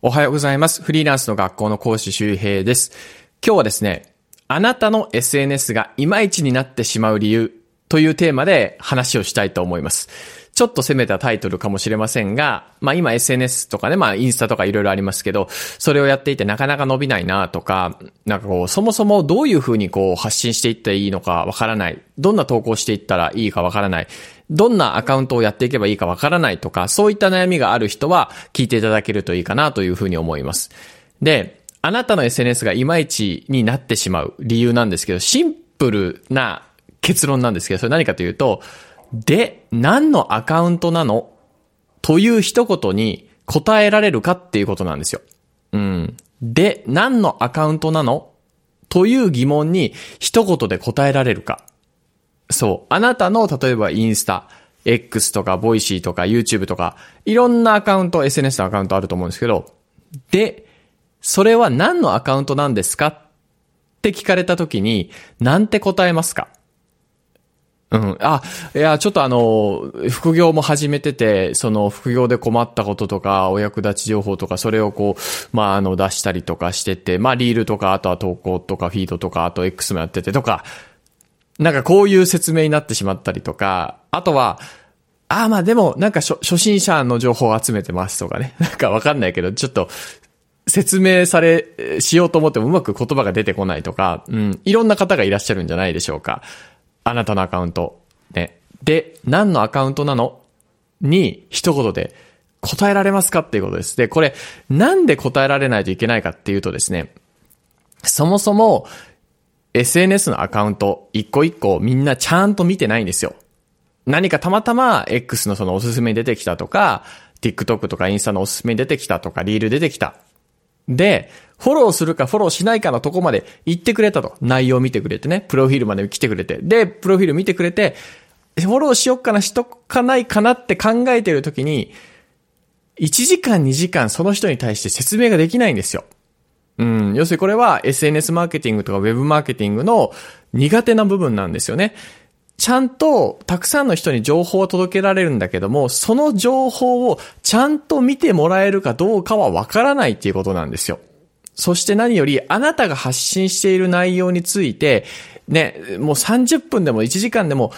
おはようございます。フリーランスの学校の講師周平です。今日はですね、あなたの SNS がいまいちになってしまう理由というテーマで話をしたいと思います。ちょっと攻めたタイトルかもしれませんが、まあ今 SNS とかね、まあインスタとかいろいろありますけど、それをやっていてなかなか伸びないなとか、なんかこう、そもそもどういうふうにこう発信していったらいいのかわからない。どんな投稿していったらいいかわからない。どんなアカウントをやっていけばいいかわからないとか、そういった悩みがある人は聞いていただけるといいかなというふうに思います。で、あなたの SNS がいまいちになってしまう理由なんですけど、シンプルな結論なんですけど、それ何かというと、で、何のアカウントなの？という一言に答えられるかっていうことなんですよ。うん。で、何のアカウントなの？という疑問に一言で答えられるか。そう。あなたの、例えばインスタ、X とか、ボイシーとか、YouTube とか、いろんなアカウント、SNS のアカウントあると思うんですけど、で、それは何のアカウントなんですかって聞かれたときに、なんて答えますか？うん。あ、いや、ちょっとあの、副業も始めてて、その副業で困ったこととか、お役立ち情報とか、それをこう、まあ、あの、出したりとかしてて、まあ、リールとか、あとは投稿とか、フィードとか、あと X もやっててとか、なんかこういう説明になってしまったりとか、あとは、ああ、まあでも、なんか初心者の情報を集めてますとかね。なんかわかんないけど、ちょっと、説明され、しようと思ってもうまく言葉が出てこないとか、うん、いろんな方がいらっしゃるんじゃないでしょうか。あなたのアカウント。ね。で、何のアカウントなの？に、一言で答えられますかっていうことです。で、これ、なんで答えられないといけないかっていうとですね、そもそも、SNS のアカウント、一個一個みんなちゃんと見てないんですよ。何かたまたま X のそのおすすめに出てきたとか、TikTok とかインスタのおすすめに出てきたとか、リール出てきた。で、フォローするかフォローしないかのとこまで行ってくれたと。内容見てくれてね。プロフィールまで来てくれて。で、プロフィール見てくれて、フォローしよっかな、しとかないかなって考えてるときに、1時間2時間その人に対して説明ができないんですよ。うん。要するにこれは SNS マーケティングとか Web マーケティングの苦手な部分なんですよね。ちゃんとたくさんの人に情報を届けられるんだけども、その情報をちゃんと見てもらえるかどうかはわからないっていうことなんですよ。そして何より、あなたが発信している内容について、ね、もう30分でも1時間でも、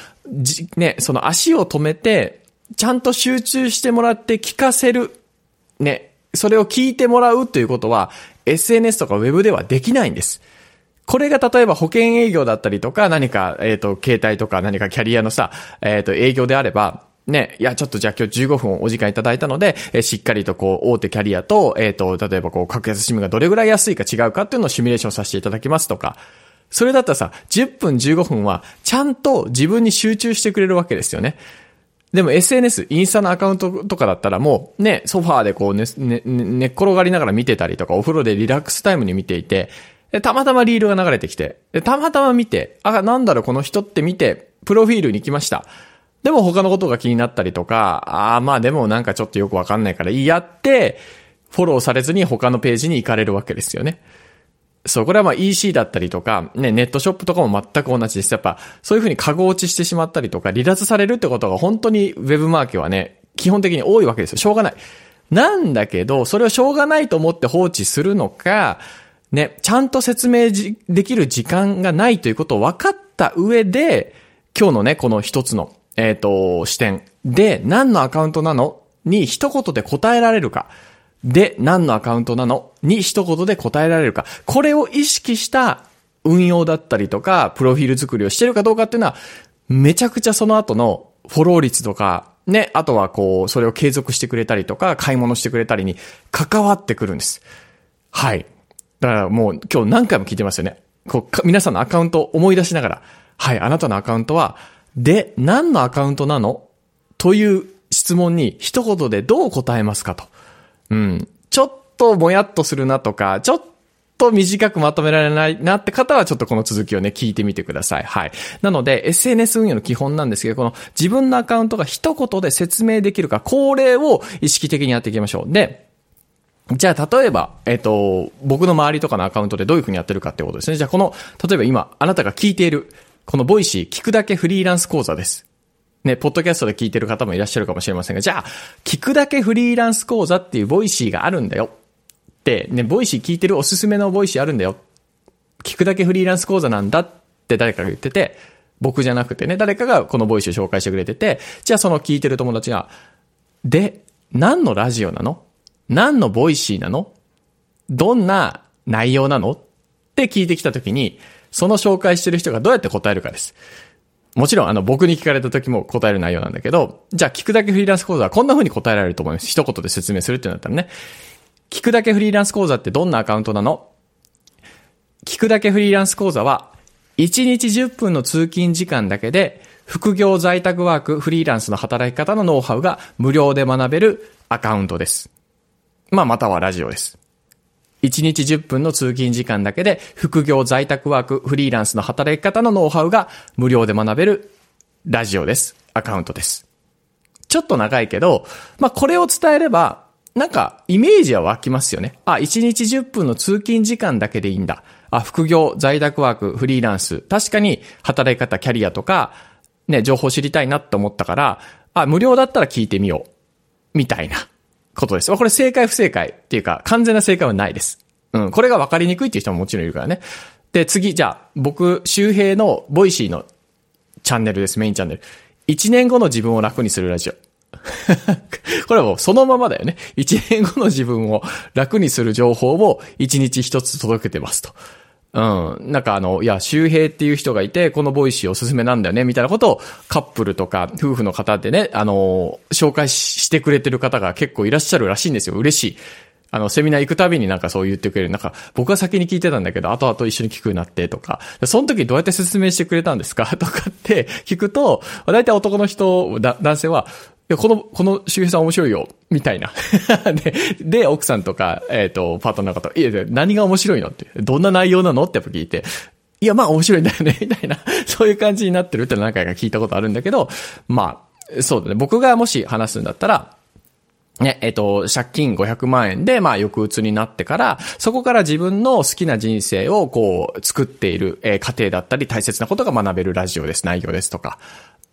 ね、その足を止めて、ちゃんと集中してもらって聞かせる。ね、それを聞いてもらうということは、SNS とか Web ではできないんです。これが例えば保険営業だったりとか、何か、えっ、と、携帯とか何かキャリアのさ、えっ、と、営業であれば、ね、いや、ちょっとじゃあ今日15分お時間いただいたので、えしっかりとこう、大手キャリアと、えっ、と、例えばこう、格安シムがどれぐらい安いか違うかっていうのをシミュレーションさせていただきますとか、それだったらさ、10分15分は、ちゃんと自分に集中してくれるわけですよね。でも SNS、インスタのアカウントとかだったらもうね、ソファーでこうね、ね、ね寝っ転がりながら見てたりとか、お風呂でリラックスタイムに見ていて、でたまたまリールが流れてきて、でたまたま見て、あ、なんだろう、この人って見て、プロフィールに来ました。でも他のことが気になったりとか、ああ、まあでもなんかちょっとよくわかんないからいいやって、フォローされずに他のページに行かれるわけですよね。そう、これはまあ EC だったりとか、ね、ネットショップとかも全く同じです。やっぱ、そういうふうに過去落ちしてしまったりとか、離脱されるってことが本当にウェブマーケはね、基本的に多いわけですよ。しょうがない。なんだけど、それをしょうがないと思って放置するのか、ね、ちゃんと説明できる時間がないということを分かった上で、今日のね、この一つの、えっ、と、視点で、何のアカウントなの？に一言で答えられるか。で、何のアカウントなの？に一言で答えられるか。これを意識した運用だったりとか、プロフィール作りをしてるかどうかっていうのは、めちゃくちゃその後のフォロー率とか、ね、あとはこう、それを継続してくれたりとか、買い物してくれたりに関わってくるんです。はい。だからもう今日何回も聞いてますよね。こう、皆さんのアカウントを思い出しながら、はい、あなたのアカウントは、で、何のアカウントなの？という質問に一言でどう答えますかと。うん。ちょっともやっとするなとか、ちょっと短くまとめられないなって方はちょっとこの続きをね、聞いてみてください。はい。なので、SNS 運用の基本なんですけど、この自分のアカウントが一言で説明できるか、これを意識的にやっていきましょう。で、じゃあ、例えば、えっ、と、僕の周りとかのアカウントでどういう風にやってるかってことですね。じゃあ、この、例えば今、あなたが聞いている、このボイシー、聞くだけフリーランス講座です。ね、ポッドキャストで聞いてる方もいらっしゃるかもしれませんが、じゃあ、聞くだけフリーランス講座っていうボイシーがあるんだよ。、ってね、ボイシー聞いてるおすすめのボイシーあるんだよ。聞くだけフリーランス講座なんだって誰かが言ってて、僕じゃなくてね、誰かがこのボイシーを紹介してくれてて、じゃあその聞いてる友達が、で、何のラジオなの？何のボイシーなの？どんな内容なの？って聞いてきたときに、その紹介してる人がどうやって答えるかです。もちろん、あの、僕に聞かれた時も答える内容なんだけど、じゃあ聞くだけフリーランス講座はこんな風に答えられると思います。一言で説明するってなったらね。聞くだけフリーランス講座ってどんなアカウントなの？聞くだけフリーランス講座は、1日10分の通勤時間だけで、副業在宅ワーク、フリーランスの働き方のノウハウが無料で学べるアカウントです。まあ、またはラジオです。1日10分の通勤時間だけで、副業在宅ワーク、フリーランスの働き方のノウハウが無料で学べるラジオです。アカウントです。ちょっと長いけど、まあ、これを伝えれば、なんか、イメージは湧きますよね。あ、1日10分の通勤時間だけでいいんだ。あ、副業、在宅ワーク、フリーランス。確かに、働き方、キャリアとか、ね、情報知りたいなって思ったから、あ、無料だったら聞いてみよう。みたいなことです。これ正解不正解っていうか、完全な正解はないです。うん、これが分かりにくいっていう人ももちろんいるからね。で、次、じゃあ、僕、周平のボイシーのチャンネルです、メインチャンネル。1年後の自分を楽にするラジオ。これはもうそのままだよね。1年後の自分を楽にする情報を1日1つ届けてますと。うん。なんかあの、いや、周平っていう人がいて、このボイシーおすすめなんだよね、みたいなことをカップルとか夫婦の方でね、あの、紹介してくれてる方が結構いらっしゃるらしいんですよ。嬉しい。あの、セミナー行くたびになんかそう言ってくれる。なんか、僕は先に聞いてたんだけど、後々一緒に聞くようになってとか、その時どうやって説明してくれたんですか？とかって聞くと、大体男の人、男性は、や、この、この周平さん面白いよ、みたいな。で、で、奥さんとか、えっ、ー、と、パートナーの方、いや、何が面白いのって、どんな内容なの？ってやっぱ聞いて、いや、まあ面白いんだよね、みたいな、そういう感じになってるって何回か聞いたことあるんだけど、まあ、そうだね。僕がもし話すんだったら、ね、えっ、と、借金500万円で、まあ、抑うつになってから、そこから自分の好きな人生を、こう、作っている、えー、過程だったり、大切なことが学べるラジオです、内容ですとか。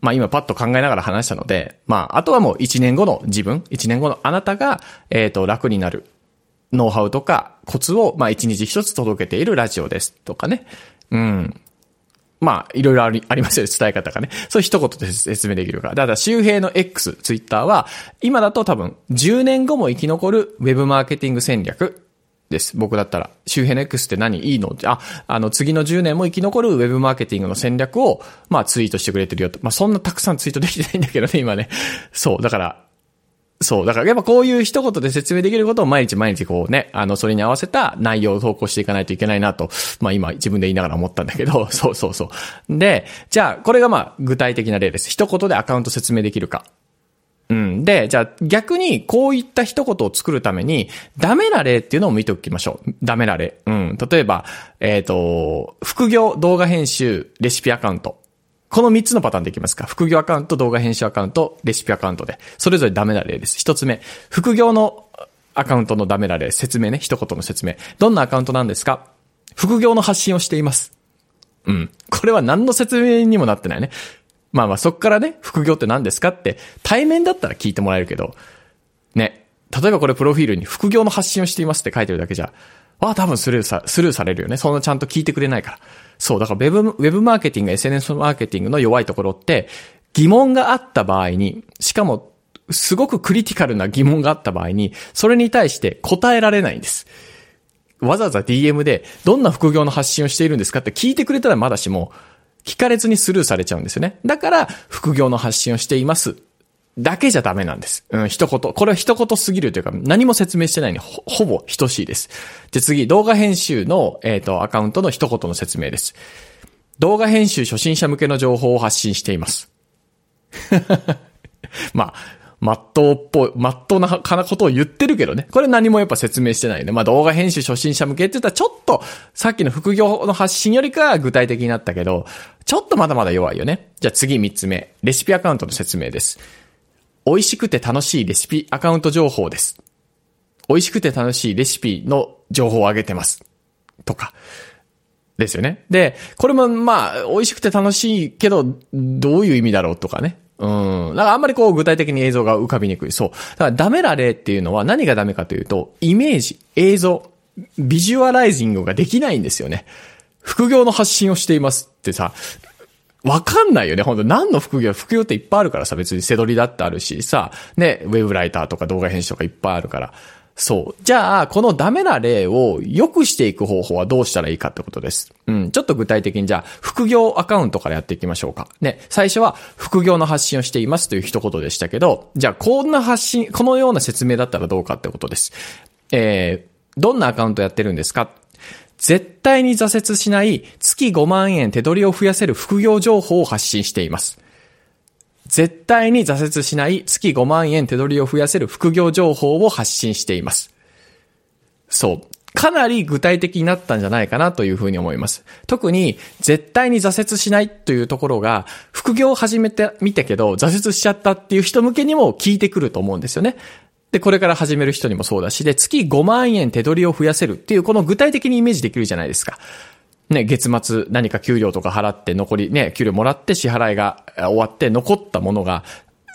まあ今パッと考えながら話したので、まああとはもう1年後の自分、1年後のあなたが、えっ、ー、と、楽になるノウハウとかコツを、まあ1日1つ届けているラジオですとかね。うん。まあ、いろいろあり、ありますよ、伝え方がね。そう一言で説明できるから。だから、周平の X、ツイッターは、今だと多分、10年後も生き残るウェブマーケティング戦略です。僕だったら。周辺 X って何？いいの？あ、あの、次の10年も生き残るウェブマーケティングの戦略を、まあ、ツイートしてくれてるよと。まあ、そんなたくさんツイートできてないんだけどね、今ね。そう、だから、そう。だからやっぱこういう一言で説明できることを毎日毎日こうね、あの、それに合わせた内容を投稿していかないといけないなと、まあ今自分で言いながら思ったんだけど、そうそうそう。で、じゃあ、これがまあ具体的な例です。一言でアカウント説明できるか。うん。で、じゃあ逆にこういった一言を作るために、ダメな例っていうのを見ておきましょう。ダメな例。うん。例えば、えっ、ー、と、副業動画編集レシピアカウント。この3つのパターンでいきますか副業アカウント、動画編集アカウント、レシピアカウントで。それぞれダメな例です。一つ目。副業のアカウントのダメな例。説明ね。一言の説明。どんなアカウントなんですか？副業の発信をしています。うん。これは何の説明にもなってないね。まあまあそっからね、副業って何ですかって対面だったら聞いてもらえるけど、ね、例えばこれプロフィールに副業の発信をしていますって書いてるだけじゃ、ああ、多分スルーさ、スルーされるよね。そんなちゃんと聞いてくれないから。そう、だからウェブ、ウェブマーケティング、SNS マーケティングの弱いところって、疑問があった場合に、しかも、すごくクリティカルな疑問があった場合に、それに対して答えられないんです。わざわざ DM で、どんな副業の発信をしているんですかって聞いてくれたらまだしも、聞かれずにスルーされちゃうんですよね。だから、副業の発信をしています。だけじゃダメなんです。うん、一言。これは一言すぎるというか、何も説明してないにほほぼ等しいです。で、次、動画編集の、えっ、ー、と、アカウントの一言の説明です。動画編集初心者向けの情報を発信しています。まあ、まっとうっぽい、まっとうなかなことを言ってるけどね。これ何もやっぱ説明してないよね。まあ動画編集初心者向けって言ったらちょっと、さっきの副業の発信よりかは具体的になったけど、ちょっとまだまだ弱いよね。じゃあ次三つ目。レシピアカウントの説明です。美味しくて楽しいレシピアカウント情報です。美味しくて楽しいレシピの情報をあげてます。とか。ですよね。で、これもまあ、美味しくて楽しいけど、どういう意味だろうとかね。うん。だからあんまりこう具体的に映像が浮かびにくい。そう。だからダメな例っていうのは何がダメかというと、イメージ、映像、ビジュアライジングができないんですよね。副業の発信をしていますってさ、わかんないよね、ほんと何の副業？副業っていっぱいあるからさ、別に背取りだってあるし、さ、ね、ウェブライターとか動画編集とかいっぱいあるから。そう。じゃあ、このダメな例を良くしていく方法はどうしたらいいかってことです。うん。ちょっと具体的にじゃあ、副業アカウントからやっていきましょうか。ね。最初は、副業の発信をしていますという一言でしたけど、じゃあ、こんな発信、このような説明だったらどうかってことです。えー、どんなアカウントやってるんですか？絶対に挫折しない月5万円手取りを増やせる副業情報を発信しています。絶対に挫折しない月5万円手取りを増やせる副業情報を発信しています。そう。かなり具体的になったんじゃないかなというふうに思います。特に、絶対に挫折しないというところが、副業を始めてみたけど、挫折しちゃったっていう人向けにも聞いてくると思うんですよね。で、これから始める人にもそうだし、で、月5万円手取りを増やせるっていう、この具体的にイメージできるじゃないですか。ね、月末何か給料とか払って残り、ね、給料もらって支払いが終わって残ったものが、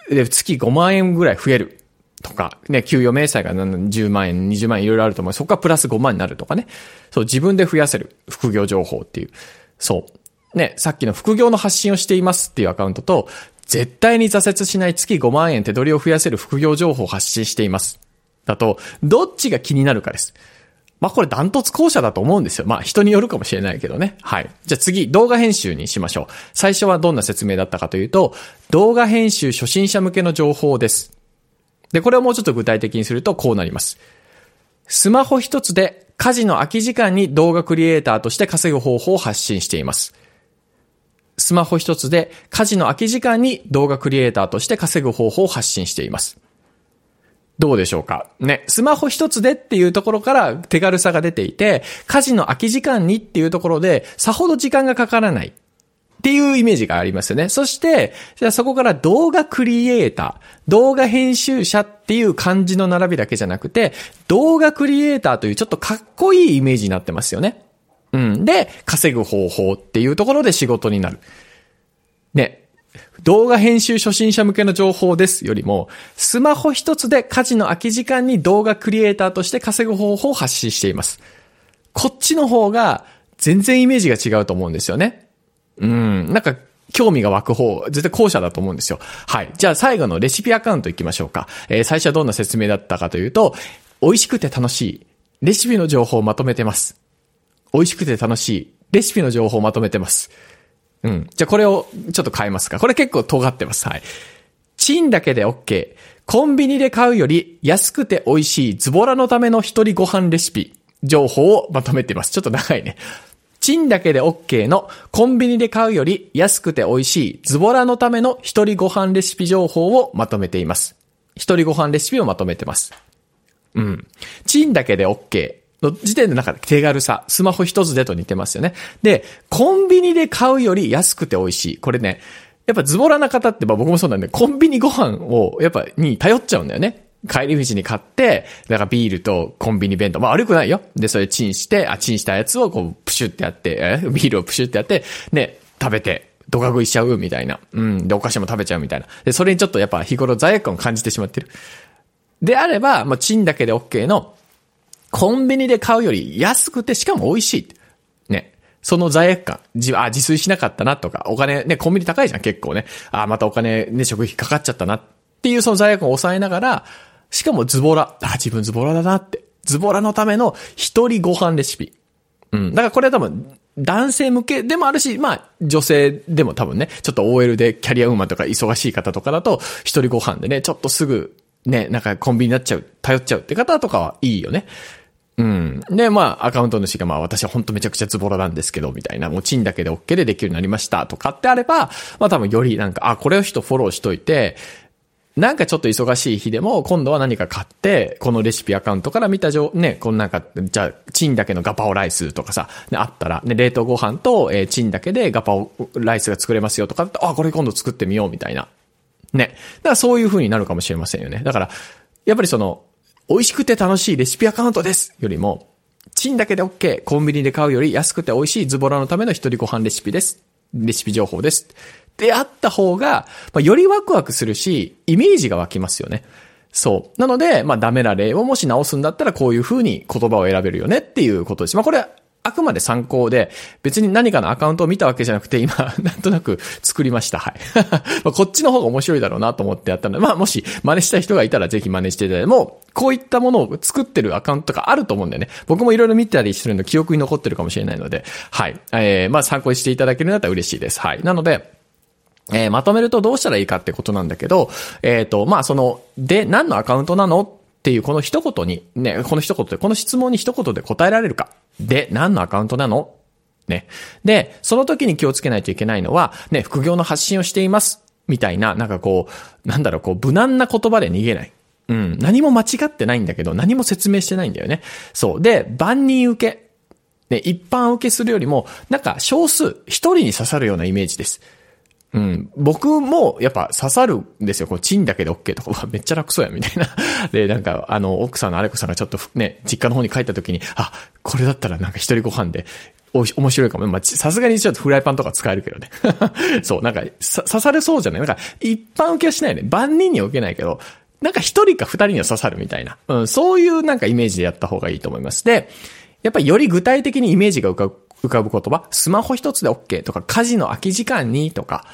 月5万円ぐらい増える。とか、ね、給与明細が10万円、20万円いろいろあると思う。そこからプラス5万になるとかね。そう、自分で増やせる。副業情報っていう。そう。ね、さっきの副業の発信をしていますっていうアカウントと、絶対に挫折しない月5万円手取りを増やせる副業情報を発信しています。だと、どっちが気になるかです。まあこれダントツ後者だと思うんですよ。まあ人によるかもしれないけどね。はい。じゃあ次、動画編集にしましょう。最初はどんな説明だったかというと、動画編集初心者向けの情報です。で、これをもうちょっと具体的にするとこうなります。スマホ一つで家事の空き時間に動画クリエイターとして稼ぐ方法を発信しています。スマホ一つで家事の空き時間に動画クリエイターとして稼ぐ方法を発信しています。どうでしょうか？ね、スマホ一つでっていうところから手軽さが出ていて、家事の空き時間にっていうところで、さほど時間がかからない。っていうイメージがありますよね。そして、じゃあそこから動画クリエイター、動画編集者っていう漢字の並びだけじゃなくて、動画クリエイターというちょっとかっこいいイメージになってますよね。うん。で、稼ぐ方法っていうところで仕事になる。ね。動画編集初心者向けの情報ですよりも、スマホ一つで家事の空き時間に動画クリエイターとして稼ぐ方法を発信しています。こっちの方が全然イメージが違うと思うんですよね。うん、なんか興味が湧く方、絶対後者だと思うんですよ。はい。じゃあ最後のレシピアカウント行きましょうか。えー、最初はどんな説明だったかというと、美味しくて楽しいレシピの情報をまとめてます。美味しくて楽しいレシピの情報をまとめてます。うん。じゃあこれをちょっと変えますか。これ結構尖ってます。はい。チンだけで OK。コンビニで買うより安くて美味しいズボラのための一人ご飯レシピ情報をまとめてます。ちょっと長いね。チンだけで OK のコンビニで買うより安くて美味しいズボラのための一人ご飯レシピ情報をまとめています。一人ご飯レシピをまとめてます。うん。チンだけで OK。の時点でなんか手軽さ、スマホ一つでと似てますよね。で、コンビニで買うより安くて美味しい。これね、やっぱズボラな方って、まあ僕もそうなんで、コンビニご飯を、やっぱ、に頼っちゃうんだよね。帰り道に買って、だからビールとコンビニ弁当。まあ悪くないよ。で、それチンして、あ、チンしたやつをこう、プシュってやって、え？ビールをプシュってやって、ね、食べて、ドカ食いしちゃうみたいな。うん。で、お菓子も食べちゃうみたいな。で、それにちょっとやっぱ日頃罪悪感を感じてしまってる。であれば、まあ、チンだけで OK の、コンビニで買うより安くてしかも美味しい。ね。その罪悪感。自、あ、自炊しなかったなとか、お金ね、コンビニ高いじゃん、結構ね。あ、またお金ね、食費かかっちゃったなっていうその罪悪感を抑えながら、しかもズボラ。あ、自分ズボラだなって。ズボラのための一人ご飯レシピ。うん。だからこれは多分、男性向けでもあるし、まあ、女性でも多分ね、ちょっと OL でキャリアウーマンとか忙しい方とかだと、一人ご飯でね、ちょっとすぐ、ね、なんかコンビニになっちゃう、頼っちゃうって方とかはいいよね。うん。で、まあ、アカウント主が、まあ、私は本当めちゃくちゃズボラなんですけど、みたいな、もうチンだけで OK でできるようになりましたとかってあれば、まあ多分よりなんか、あ、これを人フォローしといて、なんかちょっと忙しい日でも、今度は何か買って、このレシピアカウントから見た情、ね、このなんか、じゃあ、チンだけのガパオライスとかさ、ね、あったら、ね、冷凍ご飯と、えー、チンだけでガパオライスが作れますよとか、あ、これ今度作ってみようみたいな。ね。だからそういう風になるかもしれませんよね。だから、やっぱりその、美味しくて楽しいレシピアカウントですよりも、チンだけで OK、コンビニで買うより安くて美味しいズボラのための一人ご飯レシピです。レシピ情報です。であった方が、まあ、よりワクワクするし、イメージが湧きますよね。そう。なので、まあ、ダメな例をもし直すんだったら、こういう風に言葉を選べるよねっていうことです。まあ、これあくまで参考で、別に何かのアカウントを見たわけじゃなくて、今、なんとなく作りました。はい。まあこっちの方が面白いだろうなと思ってやったので、まあもし真似したい人がいたらぜひ真似していただいて、もう、こういったものを作ってるアカウントがあると思うんだよね。僕もいろいろ見たりするの記憶に残ってるかもしれないので、はい。えー、まあ参考にしていただけるんだったら嬉しいです。はい。なので、えー、まとめるとどうしたらいいかってことなんだけど、えっ、ー、と、まあその、で、何のアカウントなのっていうこの一言に、ね、この一言で、この質問に一言で答えられるか。で、何のアカウントなの？ね。で、その時に気をつけないといけないのは、ね、副業の発信をしています。みたいな、なんかこう、なんだろう、こう、無難な言葉で逃げない。うん。何も間違ってないんだけど、何も説明してないんだよね。そう。で、万人受け。ね、一般受けするよりも、なんか少数、一人に刺さるようなイメージです。うん。僕も、やっぱ刺さるんですよ。こう、チンだけで OK とか、めっちゃ楽そうや、みたいな。で、なんか、あの、奥さんのアレコさんがちょっとね、実家の方に帰った時に、あ、これだったらなんか一人ご飯で、お、面白いかも。まあ、さすがにちょっとフライパンとか使えるけどね。そう、なんか、刺されそうじゃない？なんか、一般受けはしないよね。万人には受けないけど、なんか一人か二人には刺さるみたいな。うん、そういうなんかイメージでやった方がいいと思います。で、やっぱりより具体的にイメージが浮かぶ浮かぶ言葉、スマホ一つで OK とか、家事の空き時間にとか、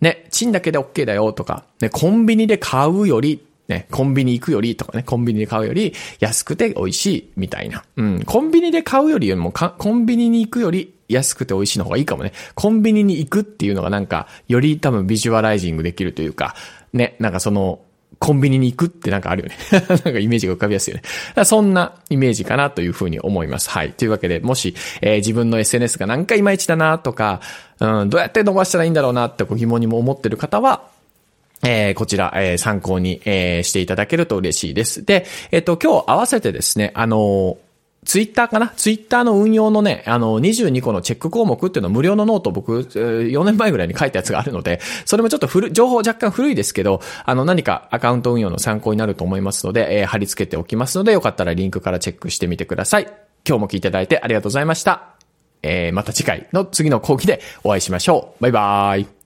ね、チンだけで OK だよとか、ね、コンビニで買うより、ね、コンビニ行くよりとかね、コンビニで買うより安くて美味しいみたいな。うん、コンビニで買うよりもコンビニに行くより安くて美味しいの方がいいかもね。コンビニに行くっていうのがなんか、より多分ビジュアライジングできるというか、ね、なんかその、コンビニに行くってなんかあるよね。なんかイメージが浮かびやすいよね。そんなイメージかなというふうに思います。はい。というわけで、もし、えー、自分の SNS がなんかいまいちだなとか、うん、どうやって伸ばしたらいいんだろうなってご疑問にも思ってる方は、えー、こちら、えー、参考に、えー、していただけると嬉しいです。で、えっ、と、今日合わせてですね、あのツイッターかな？ツイッターの運用のね、あの、22個のチェック項目っていうのは無料のノート僕、4年前ぐらいに書いたやつがあるので、それもちょっと古、情報若干古いですけど、あの、何かアカウント運用の参考になると思いますので、えー、貼り付けておきますので、よかったらリンクからチェックしてみてください。今日も聞いていただいてありがとうございました。えー、また次回の次の講義でお会いしましょう。バイバーイ。